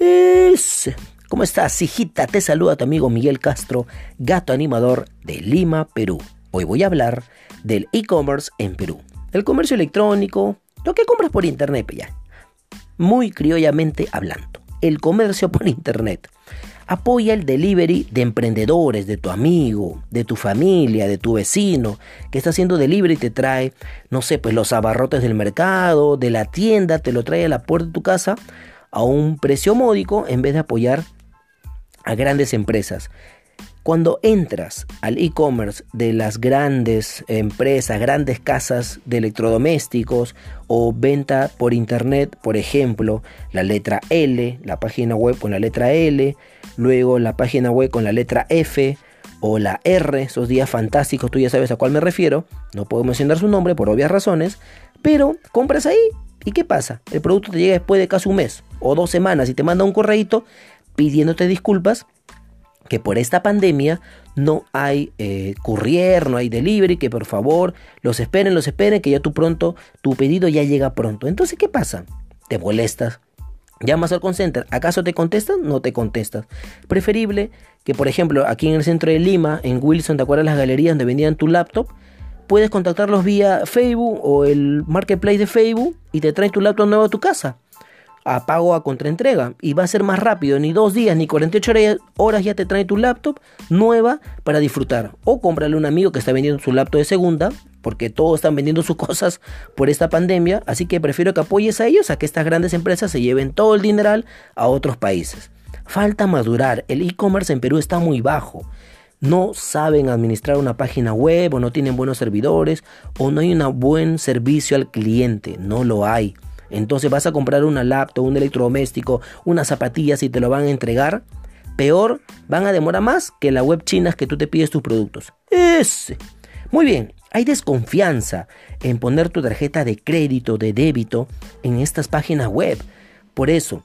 Es... ¿Cómo estás, hijita? Te saluda tu amigo Miguel Castro, gato animador de Lima, Perú. Hoy voy a hablar del e-commerce en Perú. El comercio electrónico, lo que compras por internet, ya. Muy criollamente hablando. El comercio por internet. Apoya el delivery de emprendedores, de tu amigo, de tu familia, de tu vecino, que está haciendo delivery y te trae, no sé, pues los abarrotes del mercado, de la tienda, te lo trae a la puerta de tu casa a un precio módico en vez de apoyar a grandes empresas. Cuando entras al e-commerce de las grandes empresas, grandes casas de electrodomésticos o venta por internet, por ejemplo, la letra L, la página web con la letra L, luego la página web con la letra F o la R, esos días fantásticos, tú ya sabes a cuál me refiero, no puedo mencionar su nombre por obvias razones, pero compras ahí y ¿qué pasa? El producto te llega después de casi un mes o dos semanas y te manda un correíto pidiéndote disculpas que por esta pandemia no hay eh, courier, no hay delivery, que por favor los esperen, los esperen, que ya tú pronto, tu pedido ya llega pronto. Entonces, ¿qué pasa? Te molestas, llamas al call center, ¿acaso te contestan? No te contestas. Preferible que, por ejemplo, aquí en el centro de Lima, en Wilson, ¿te acuerdas las galerías donde vendían tu laptop? Puedes contactarlos vía Facebook o el marketplace de Facebook y te traen tu laptop nuevo a tu casa a pago a contraentrega y va a ser más rápido, ni dos días ni 48 horas ya te trae tu laptop nueva para disfrutar. O cómprale a un amigo que está vendiendo su laptop de segunda, porque todos están vendiendo sus cosas por esta pandemia, así que prefiero que apoyes a ellos a que estas grandes empresas se lleven todo el dineral a otros países. Falta madurar, el e-commerce en Perú está muy bajo. No saben administrar una página web o no tienen buenos servidores o no hay un buen servicio al cliente, no lo hay. Entonces vas a comprar una laptop, un electrodoméstico, unas zapatillas y te lo van a entregar. Peor, van a demorar más que la web chinas que tú te pides tus productos. Ese. Muy bien, hay desconfianza en poner tu tarjeta de crédito, de débito en estas páginas web. Por eso,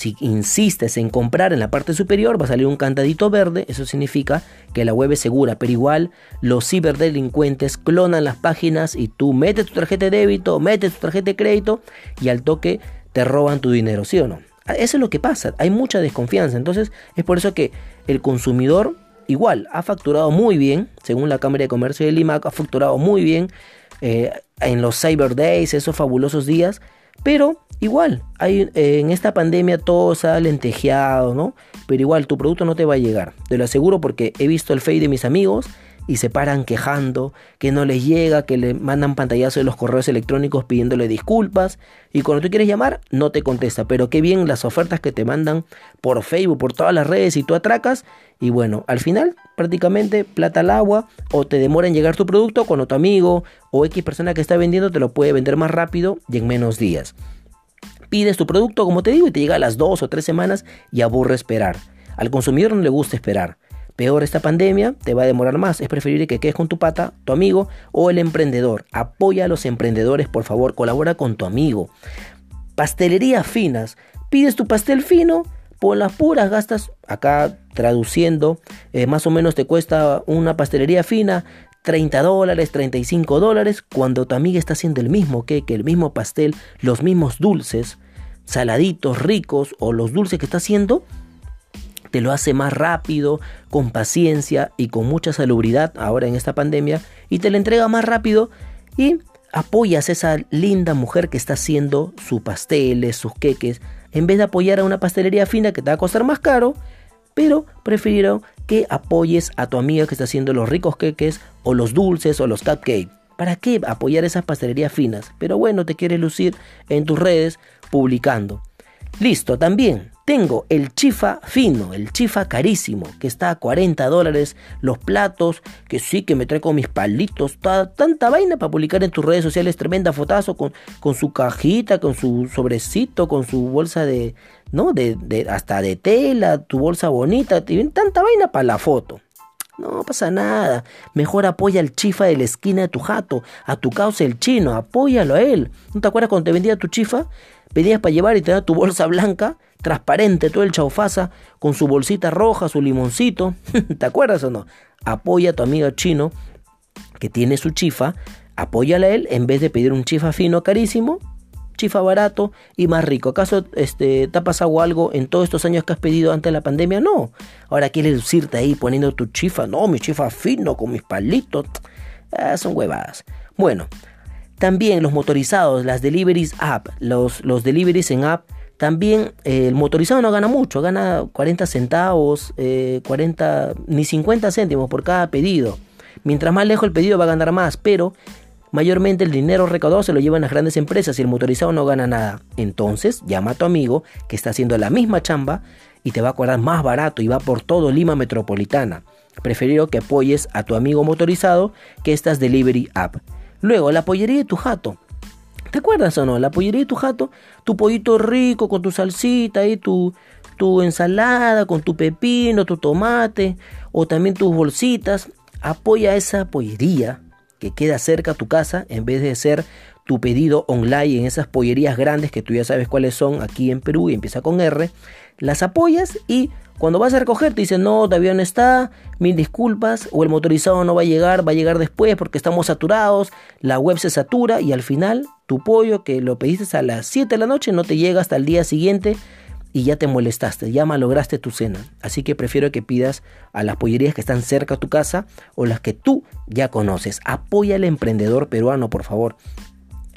si insistes en comprar en la parte superior, va a salir un cantadito verde. Eso significa que la web es segura. Pero igual, los ciberdelincuentes clonan las páginas y tú metes tu tarjeta de débito, metes tu tarjeta de crédito y al toque te roban tu dinero, ¿sí o no? Eso es lo que pasa. Hay mucha desconfianza. Entonces, es por eso que el consumidor, igual, ha facturado muy bien. Según la Cámara de Comercio de Lima, ha facturado muy bien eh, en los Cyber Days, esos fabulosos días. Pero igual, hay, en esta pandemia todo se ha lentejeado, ¿no? Pero igual tu producto no te va a llegar. Te lo aseguro porque he visto el fade de mis amigos y se paran quejando, que no les llega, que le mandan pantallazos de los correos electrónicos pidiéndole disculpas y cuando tú quieres llamar no te contesta, pero qué bien las ofertas que te mandan por Facebook, por todas las redes y tú atracas y bueno, al final prácticamente plata al agua o te demora en llegar tu producto cuando tu amigo o X persona que está vendiendo te lo puede vender más rápido y en menos días. Pides tu producto, como te digo, y te llega a las dos o tres semanas y aburre esperar. Al consumidor no le gusta esperar. Peor esta pandemia, te va a demorar más. Es preferible que quedes con tu pata, tu amigo o el emprendedor. Apoya a los emprendedores, por favor, colabora con tu amigo. Pastelerías finas. Pides tu pastel fino, por las puras gastas, acá traduciendo, eh, más o menos te cuesta una pastelería fina 30 dólares, 35 dólares, cuando tu amiga está haciendo el mismo queque, el mismo pastel, los mismos dulces, saladitos, ricos, o los dulces que está haciendo, te lo hace más rápido, con paciencia y con mucha salubridad ahora en esta pandemia y te lo entrega más rápido y apoyas a esa linda mujer que está haciendo sus pasteles, sus queques, en vez de apoyar a una pastelería fina que te va a costar más caro, pero prefirieron que apoyes a tu amiga que está haciendo los ricos queques o los dulces o los cupcakes. ¿Para qué apoyar esas pastelerías finas? Pero bueno, te quieres lucir en tus redes publicando. Listo, también tengo el chifa fino, el chifa carísimo, que está a 40 dólares. Los platos, que sí que me trae con mis palitos. tanta vaina para publicar en tus redes sociales. Tremenda fotazo con, con su cajita, con su sobrecito, con su bolsa de, ¿no? De, de, hasta de tela, tu bolsa bonita. Tanta vaina para la foto. No pasa nada. Mejor apoya al chifa de la esquina de tu jato, a tu causa el chino, apóyalo a él. ¿No te acuerdas cuando te vendía tu chifa? Pedías para llevar y te da tu bolsa blanca, transparente, todo el chaufaza, con su bolsita roja, su limoncito. ¿Te acuerdas o no? Apoya a tu amigo chino que tiene su chifa, apóyala a él en vez de pedir un chifa fino carísimo. chifa barato y más rico. ¿Acaso este, te ha pasado algo en todos estos años que has pedido antes de la pandemia? No. Ahora quieres lucirte ahí poniendo tu chifa. No, mi chifa fino con mis palitos. Ah, son huevadas. Bueno, también los motorizados, las deliveries app, los, los deliveries en app también eh, el motorizado no gana mucho, gana 40 centavos, 40, eh, ni 50 céntimos por cada pedido. Mientras más lejos el pedido va a ganar más, pero mayormente el dinero recaudado se lo llevan las grandes empresas y el motorizado no gana nada. Entonces llama a tu amigo que está haciendo la misma chamba y te va a cobrar más barato y va por todo Lima Metropolitana. Prefiero que apoyes a tu amigo motorizado que estas delivery app. Luego, la pollería de tu jato. ¿Te acuerdas o no? La pollería de tu jato, tu pollito rico con tu salsita y tu, tu ensalada con tu pepino, tu tomate o también tus bolsitas. Apoya esa pollería que queda cerca a tu casa en vez de ser tu pedido online en esas pollerías grandes que tú ya sabes cuáles son aquí en Perú y empieza con R. Las apoyas y cuando vas a recoger te dicen, no, todavía no está, mil disculpas, o el motorizado no va a llegar, va a llegar después porque estamos saturados, la web se satura y al final tu pollo que lo pediste a las 7 de la noche no te llega hasta el día siguiente y ya te molestaste, ya malograste tu cena. Así que prefiero que pidas a las pollerías que están cerca a tu casa o las que tú ya conoces. Apoya al emprendedor peruano, por favor.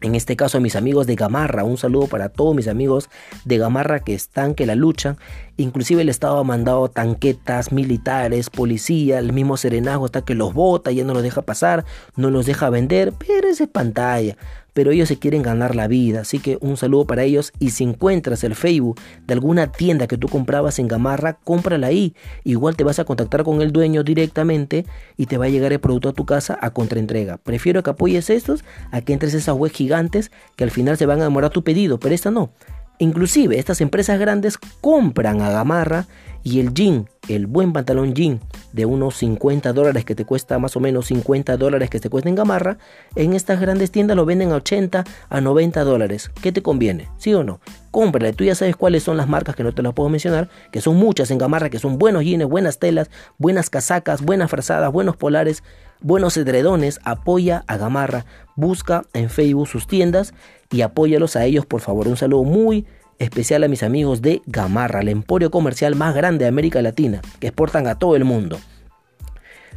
En este caso a mis amigos de Gamarra, un saludo para todos mis amigos de Gamarra que están, que la luchan. Inclusive el Estado ha mandado tanquetas, militares, policía, el mismo serenazgo hasta que los bota, ya no los deja pasar, no los deja vender, pero esa es pantalla pero ellos se quieren ganar la vida. Así que un saludo para ellos y si encuentras el Facebook de alguna tienda que tú comprabas en Gamarra, cómprala ahí. Igual te vas a contactar con el dueño directamente y te va a llegar el producto a tu casa a contraentrega. Prefiero que apoyes estos a que entres a esas web gigantes que al final se van a demorar tu pedido, pero esta no. Inclusive estas empresas grandes compran a Gamarra y el jean, el buen pantalón jean de unos 50 dólares que te cuesta más o menos 50 dólares que te cuesta en Gamarra, en estas grandes tiendas lo venden a 80 a 90 dólares. ¿Qué te conviene? ¿Sí o no? Cómprale, tú ya sabes cuáles son las marcas que no te las puedo mencionar, que son muchas en Gamarra, que son buenos jeans, buenas telas, buenas casacas, buenas frazadas, buenos polares, buenos edredones. Apoya a Gamarra, busca en Facebook sus tiendas y apóyalos a ellos, por favor. Un saludo muy especial a mis amigos de Gamarra, el emporio comercial más grande de América Latina, que exportan a todo el mundo.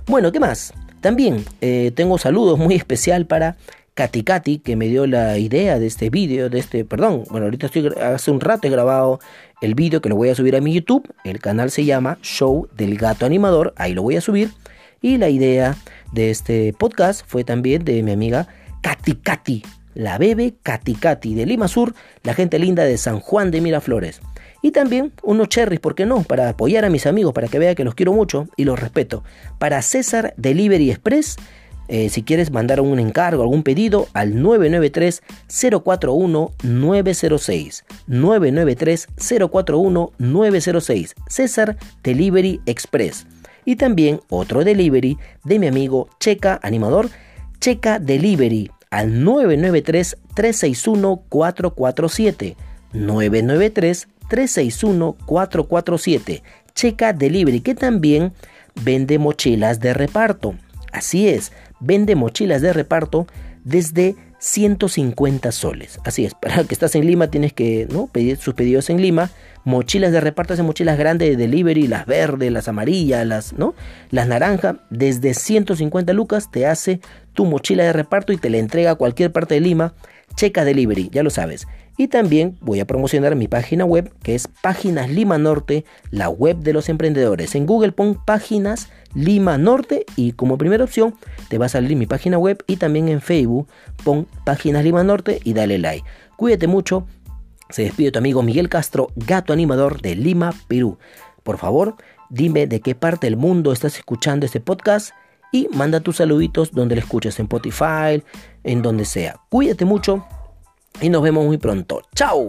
Bueno, ¿qué más? También eh, tengo saludos muy especial para Katy Katy, que me dio la idea de este vídeo, de este, perdón, bueno, ahorita estoy, hace un rato he grabado el vídeo que lo voy a subir a mi YouTube, el canal se llama Show del Gato Animador, ahí lo voy a subir, y la idea de este podcast fue también de mi amiga Katy Katy, la bebe Katy de Lima Sur, la gente linda de San Juan de Miraflores. Y también unos cherries, ¿por qué no? Para apoyar a mis amigos, para que vea que los quiero mucho y los respeto. Para César Delivery Express, eh, si quieres mandar un encargo, algún pedido, al 993-041-906. 993-041-906. César Delivery Express. Y también otro delivery de mi amigo Checa Animador, Checa Delivery al 993-361-447. 993-361-447. Checa Delivery, que también vende mochilas de reparto. Así es, vende mochilas de reparto desde 150 soles. Así es, para que estás en Lima tienes que ¿no? pedir sus pedidos en Lima. Mochilas de reparto, esas mochilas grandes de delivery, las verdes, las amarillas, las, ¿no? las naranjas, desde 150 lucas te hace tu mochila de reparto y te la entrega a cualquier parte de Lima. Checa Delivery, ya lo sabes. Y también voy a promocionar mi página web, que es Páginas Lima Norte, la web de los emprendedores. En Google pon Páginas Lima Norte y como primera opción te va a salir mi página web y también en Facebook pon Páginas Lima Norte y dale like. Cuídate mucho. Se despide tu amigo Miguel Castro, gato animador de Lima, Perú. Por favor, dime de qué parte del mundo estás escuchando este podcast y manda tus saluditos donde lo escuches, en Spotify, en donde sea. Cuídate mucho y nos vemos muy pronto. ¡Chao!